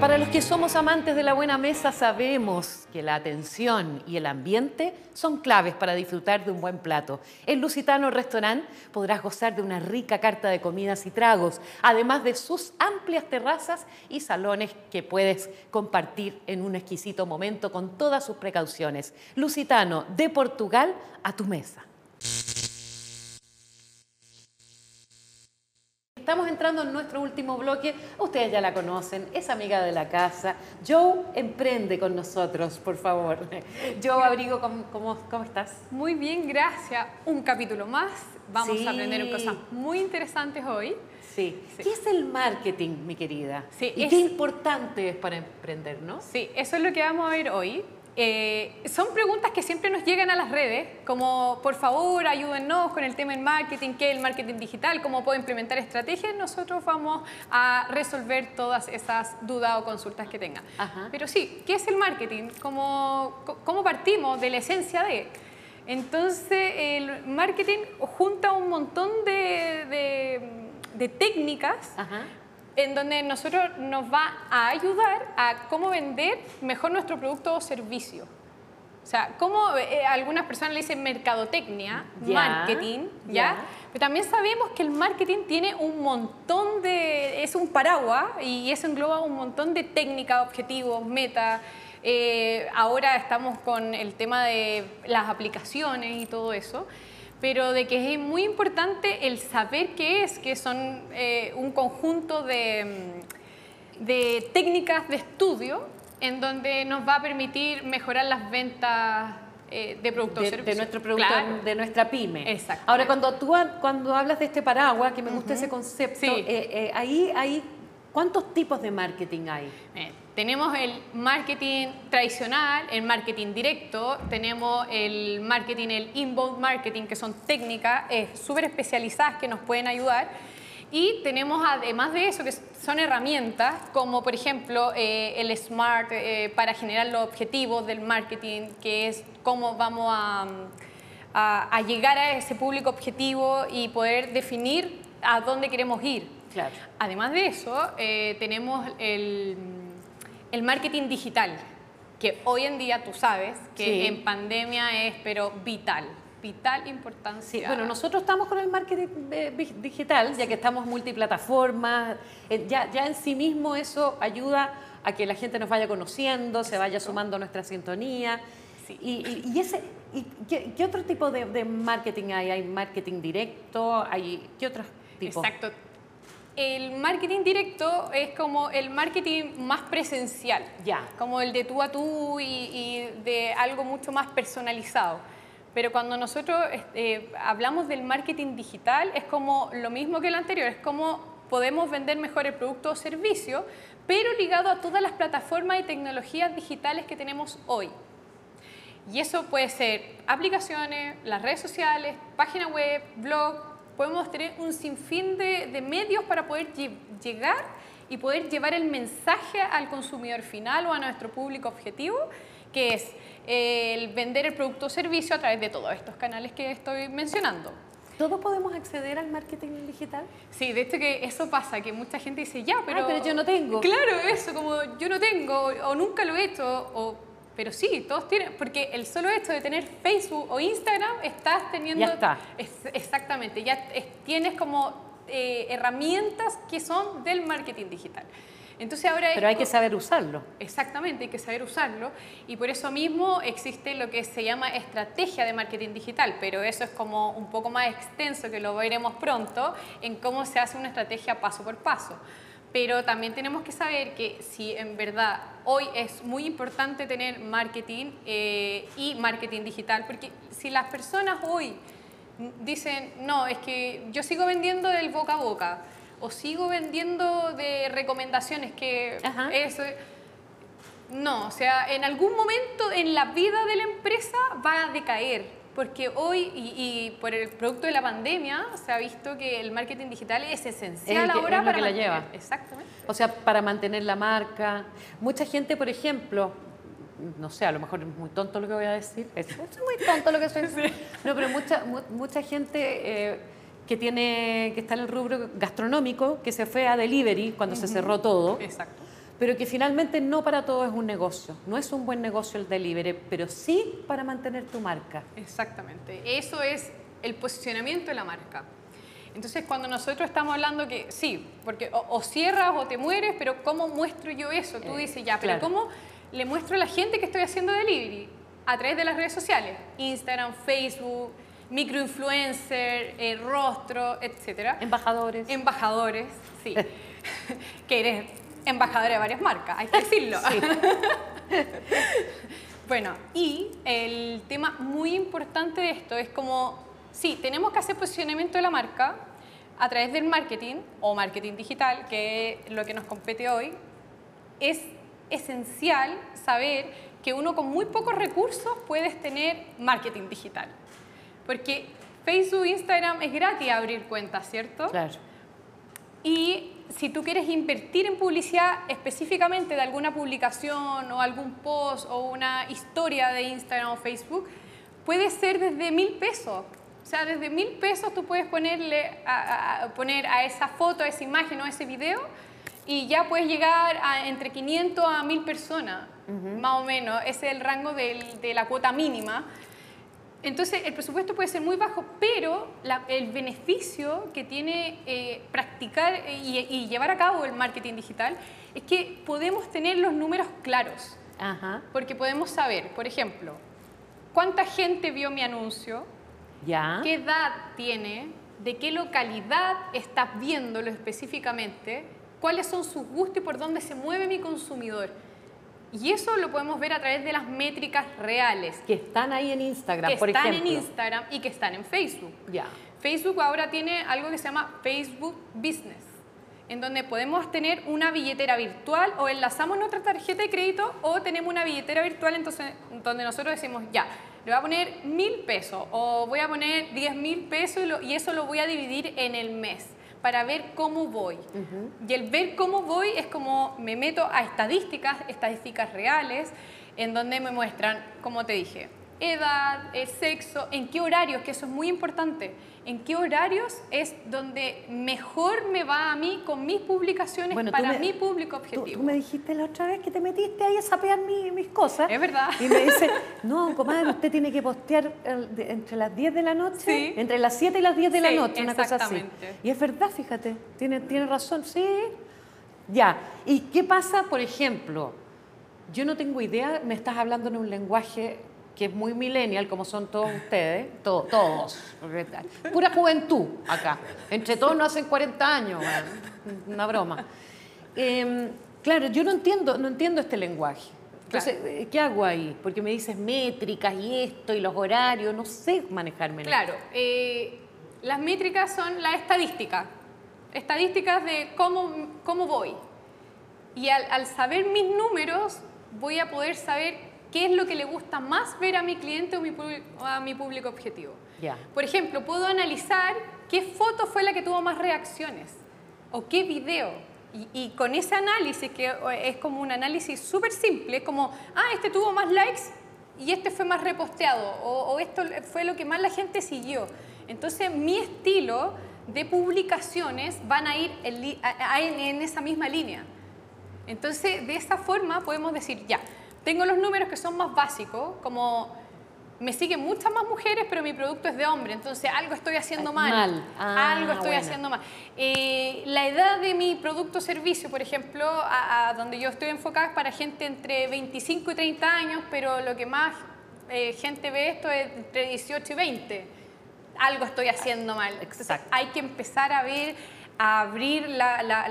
Para los que somos amantes de la buena mesa sabemos que la atención y el ambiente son claves para disfrutar de un buen plato. En Lusitano Restaurant podrás gozar de una rica carta de comidas y tragos, además de sus amplias terrazas y salones que puedes compartir en un exquisito momento con todas sus precauciones. Lusitano, de Portugal a tu mesa. Entrando en nuestro último bloque. Ustedes ya la conocen, es amiga de la casa. Joe, emprende con nosotros, por favor. Joe Abrigo, ¿cómo, cómo, estás? Muy bien, gracias. Un capítulo más. Vamos a aprender cosas muy interesantes hoy. Sí. ¿Qué es el marketing, mi querida? Sí, y qué importante es para emprender, ¿no? Sí, eso es lo que vamos a ver hoy. Eh, son preguntas que siempre nos llegan a las redes, como por favor ayúdennos con el tema del marketing, qué es el marketing digital, cómo puedo implementar estrategias. Nosotros vamos a resolver todas esas dudas o consultas que tengan. Pero sí, ¿qué es el marketing? ¿Cómo, cómo partimos de la esencia de? Entonces, el marketing junta un montón de, de, técnicas en donde nosotros nos va a ayudar a cómo vender mejor nuestro producto o servicio. O sea, como eh, algunas personas le dicen mercadotecnia, marketing, ¿ya? Pero también sabemos que el marketing tiene un montón de, es un paraguas y eso engloba un montón de técnicas, objetivos, metas. Eh, ahora estamos con el tema de las aplicaciones y todo eso pero de que es muy importante el saber qué es, que son eh, un conjunto de, mm, de, técnicas de estudio en donde nos va a permitir mejorar las ventas eh, de productos de, servicios. De nuestro producto, de nuestra pyme. Exacto. Ahora, cuando tú cuando hablas de este paraguas, que me gusta ese concepto, eh, ahí, ahí, ¿cuántos tipos de marketing hay? Tenemos el marketing tradicional, el marketing directo, tenemos el marketing, el inbound marketing, que son técnicas súper especializadas que nos pueden ayudar. Y tenemos además de eso, que son herramientas como por ejemplo eh, el SMART eh, para generar los objetivos del marketing, que es cómo vamos a, a, llegar a ese público objetivo y poder definir a dónde queremos ir. Claro. Además de eso, eh, tenemos el el marketing digital, que hoy en día tú sabes que en pandemia es pero vital, vital importancia. Sí, bueno, nosotros estamos con el marketing eh, digital, ya que estamos multiplataformas, eh, ya, ya en sí mismo eso ayuda a que la gente nos vaya conociendo, se vaya sumando a nuestra sintonía. Y, y, ese, y ¿qué, otro tipo de, de, marketing hay? ¿Hay marketing directo? ¿Hay, ¿Qué otros tipos? Exacto el marketing directo es como el marketing más presencial, ya. como el de tú a tú y, de algo mucho más personalizado. Pero cuando nosotros este, hablamos del marketing digital es como lo mismo que el anterior, es como podemos vender mejor el producto o servicio, pero ligado a todas las plataformas y tecnologías digitales que tenemos hoy. Y eso puede ser aplicaciones, las redes sociales, página web, blog, podemos tener un sinfín de, medios para poder llegar y poder llevar el mensaje al consumidor final o a nuestro público objetivo, que es eh, el vender el producto o servicio a través de todos estos canales que estoy mencionando. ¿Todos podemos acceder al marketing digital? Sí, de hecho que eso pasa, que mucha gente dice, ya, pero... pero yo no tengo. Claro, eso, como yo no tengo, o, nunca lo he hecho, o pero sí, todos tienen, porque el solo hecho de tener Facebook o Instagram, estás teniendo... Ya está. exactamente, ya tienes como eh, herramientas que son del marketing digital. Entonces ahora Pero hay que saber usarlo. Exactamente, hay que saber usarlo. Y por eso mismo existe lo que se llama estrategia de marketing digital, pero eso es como un poco más extenso, que lo veremos pronto, en cómo se hace una estrategia paso por paso pero también tenemos que saber que si en verdad hoy es muy importante tener marketing eh, y marketing digital, porque si las personas hoy dicen, no, es que yo sigo vendiendo del boca a boca, o sigo vendiendo de recomendaciones, que eso... No, o sea, en algún momento en la vida de la empresa va a decaer porque hoy y, por el producto de la pandemia se ha visto que el marketing digital es esencial ahora para que la lleva. Exactamente. O sea, para mantener la marca. Mucha gente, por ejemplo, no sé, a lo mejor es muy tonto lo que voy a decir. Es, muy tonto lo que estoy diciendo. No, pero mucha, mucha gente eh, que, tiene, que está en el rubro gastronómico, que se fue a delivery cuando se cerró todo. Exacto. Pero que finalmente no para todo es un negocio. No es un buen negocio el delivery, pero sí para mantener tu marca. Exactamente. Eso es el posicionamiento de la marca. Entonces, cuando nosotros estamos hablando que sí, porque o, cierras o te mueres, pero ¿cómo muestro yo eso? Tú Eh, dices, ya, pero. ¿cómo le muestro a la gente que estoy haciendo delivery? A través de las redes sociales, Instagram, Facebook, microinfluencer, eh, rostro, etcétera. Embajadores. Embajadores, sí. que eres embajadora de varias marcas, hay que decirlo. Sí. Bueno, y el tema muy importante de esto es como, sí, tenemos que hacer posicionamiento de la marca a través del marketing o marketing digital, que es lo que nos compete hoy. Es esencial saber que uno con muy pocos recursos puedes tener marketing digital. Porque Facebook, Instagram es gratis abrir cuentas, ¿cierto? Claro. Si tú quieres invertir en publicidad específicamente de alguna publicación o algún post o una historia de Instagram o Facebook, puede ser desde mil pesos. O sea, desde mil pesos tú puedes ponerle a, a- poner a esa foto, a esa imagen o a ese video y ya puedes llegar a entre 500 a 1000 personas, más o menos. Ese es el rango del- de la cuota mínima. Entonces, el presupuesto puede ser muy bajo, pero la- el beneficio que tiene eh, practicar y, y llevar a cabo el marketing digital es que podemos tener los números claros, Ajá. porque podemos saber, por ejemplo, cuánta gente vio mi anuncio, Ya. qué edad tiene, de qué localidad estás viéndolo específicamente, cuáles son sus gustos y por dónde se mueve mi consumidor. Y eso lo podemos ver a través de las métricas reales Que están ahí en Instagram, que por están ejemplo. en Instagram y que están en Facebook. Ya. Facebook ahora tiene algo que se llama Facebook Business, en donde podemos tener una billetera virtual o enlazamos nuestra tarjeta de crédito o tenemos una billetera virtual entonces, donde nosotros decimos, ya, le voy a poner mil pesos o voy a poner diez mil pesos y, lo- y eso lo voy a dividir en el mes para ver cómo voy. Y el ver cómo voy es como me meto a estadísticas, estadísticas reales, en donde me muestran, como te dije, edad, el sexo, en qué horarios, que eso es muy importante, en qué horarios es donde mejor me va a mí con mis publicaciones Bueno, para me- mi público objetivo. tú me dijiste la otra vez que te metiste ahí a sapear mi- mis cosas. Es verdad. Y me dice, no, comadre, usted tiene que postear entre las 10 de la noche, Sí. entre las 7 y las 10 de la noche, una cosa así. Y es verdad, fíjate, tiene, tiene razón, sí. Ya. ¿Y qué pasa, por ejemplo? Yo no tengo idea, me estás hablando en un lenguaje que es muy millennial, como son todos ustedes, to- todos, pura juventud acá. Entre todos no hacen 40 años, bueno, una broma. Em, claro, yo no entiendo, no entiendo este lenguaje. Entonces, eh, ¿qué hago ahí? Porque me dices métricas y esto y los horarios, no sé manejarme. Claro, eh, las métricas son la estadística, estadísticas de cómo, cómo voy. Y al, al saber mis números, voy a poder saber qué es lo que le gusta más ver a mi cliente o mi pub- o a mi público objetivo. Por ejemplo, puedo analizar qué foto fue la que tuvo más reacciones o qué video. Y, y con ese análisis, que es como un análisis súper simple, como, ah, este tuvo más likes y este fue más reposteado, o, o esto fue lo que más la gente siguió. Entonces, mi estilo de publicaciones van a ir en- en esa misma línea. Entonces, de esa forma podemos decir, ya, tengo los números que son más básicos, como me siguen muchas más mujeres, pero mi producto es de hombre, entonces algo estoy haciendo mal. mal. Ah, algo estoy buena. haciendo mal. Eh, la edad de mi producto o servicio, por ejemplo, a, a donde yo estoy enfocada es para gente entre 25 y 30 años, pero lo que más eh, gente ve esto es entre 18 y 20. Algo estoy haciendo mal. Entonces, hay que empezar a ver, a abrir la- la-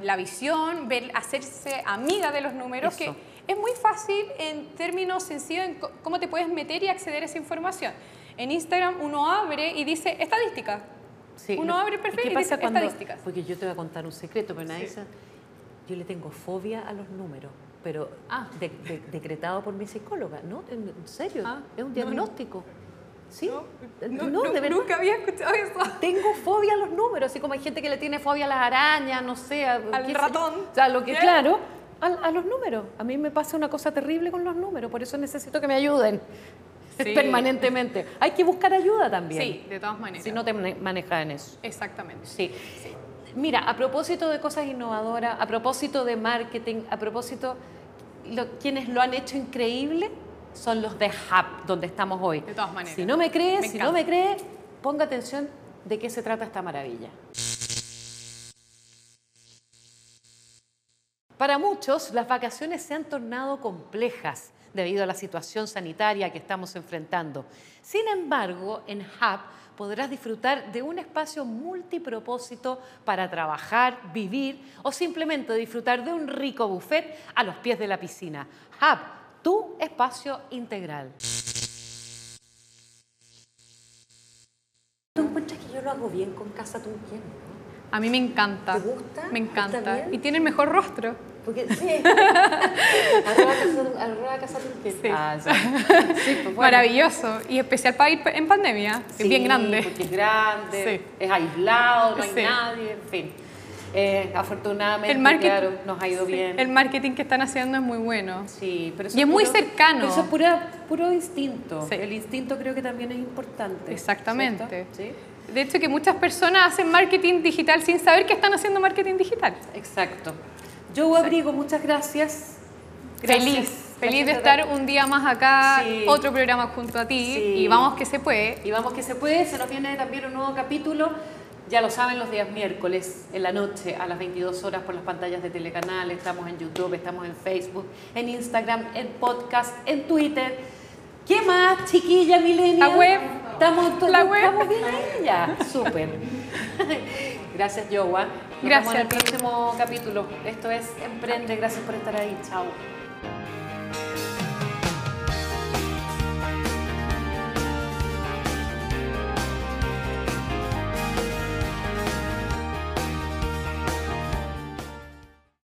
la visión, ver, hacerse amiga de los números, Eso. que es muy fácil en términos sencillos en cómo te puedes meter y acceder a esa información. En Instagram uno abre y dice estadística. Sí, Uno no, abre el ¿y perfil qué y pasa dice cuando- estadísticas. Porque yo te voy a contar un secreto, pero nadie Sí. Yo le tengo fobia a los números, pero Ah. de- de- decretado por mi psicóloga, ¿no? En, serio, Ah, es un no, no. diagnóstico. ¿Sí? Eh, No, no, no, de verdad. nunca había escuchado eso. Tengo fobia a los números, así como hay gente que le tiene fobia a las arañas, no sé. a- Al qué sé- ratón. O sea, lo que, ¿Qué? claro, a, a los números. A mí me pasa una cosa terrible con los números, por eso necesito que me ayuden. Sí. permanentemente. Hay que buscar ayuda también. Sí, de todas maneras. Si no te mane- manejas en eso. Exactamente. Sí. Mira, a propósito de cosas innovadoras, a propósito de marketing, a propósito, lo- quienes lo han hecho increíble son los de Hub, donde estamos hoy. De todas maneras. Si no me crees, Me si no me crees, ponga atención de qué se trata esta maravilla. Para muchos, las vacaciones se han tornado complejas debido a la situación sanitaria que estamos enfrentando. Sin embargo, en Hub podrás disfrutar de un espacio multipropósito para trabajar, vivir o simplemente disfrutar de un rico buffet a los pies de la piscina. Hub, tu espacio integral. ¿Tú encuentras que yo lo hago bien con Casa Tunquén? A mí me encanta. ¿Te gusta? Me ¿Está encanta. bien? Y tiene el mejor rostro. Porque sí. arroba casa. Sí. Ah, sí. Sí, pues bueno. Maravilloso. Y especial para ir en pandemia. Sí, es bien grande. Porque es grande, Sí. es aislado, no hay Sí. nadie, en fin. Eh, afortunadamente, El marketing, claro, nos ha ido sí, bien. El marketing que están haciendo es muy bueno. Sí, pero eso Y es muy puro- cercano. pero Eso es pura- puro instinto. Sí. El instinto creo que también es importante. Exactamente. ¿cierto? Sí. De hecho, que muchas personas hacen marketing digital sin saber que están haciendo marketing digital. Exacto. Yo abrigo, muchas gracias. Gracias. Feliz, feliz de estar un día más acá, Sí. otro programa junto a ti Sí. y vamos que se puede. Y vamos que se puede, se nos viene también un nuevo capítulo. Ya lo saben, los días miércoles en la noche a las 22 horas por las pantallas de Telecanal. Estamos en YouTube, estamos en Facebook, en Instagram, en podcast, en Twitter. ¿Qué más, chiquilla milenia? La web. Estamos, La web. estamos bien ahí ya. Súper. Gracias, Joa. Nos Gracias vemos en el próximo capítulo. Esto es Emprende. Gracias por estar ahí. Chao.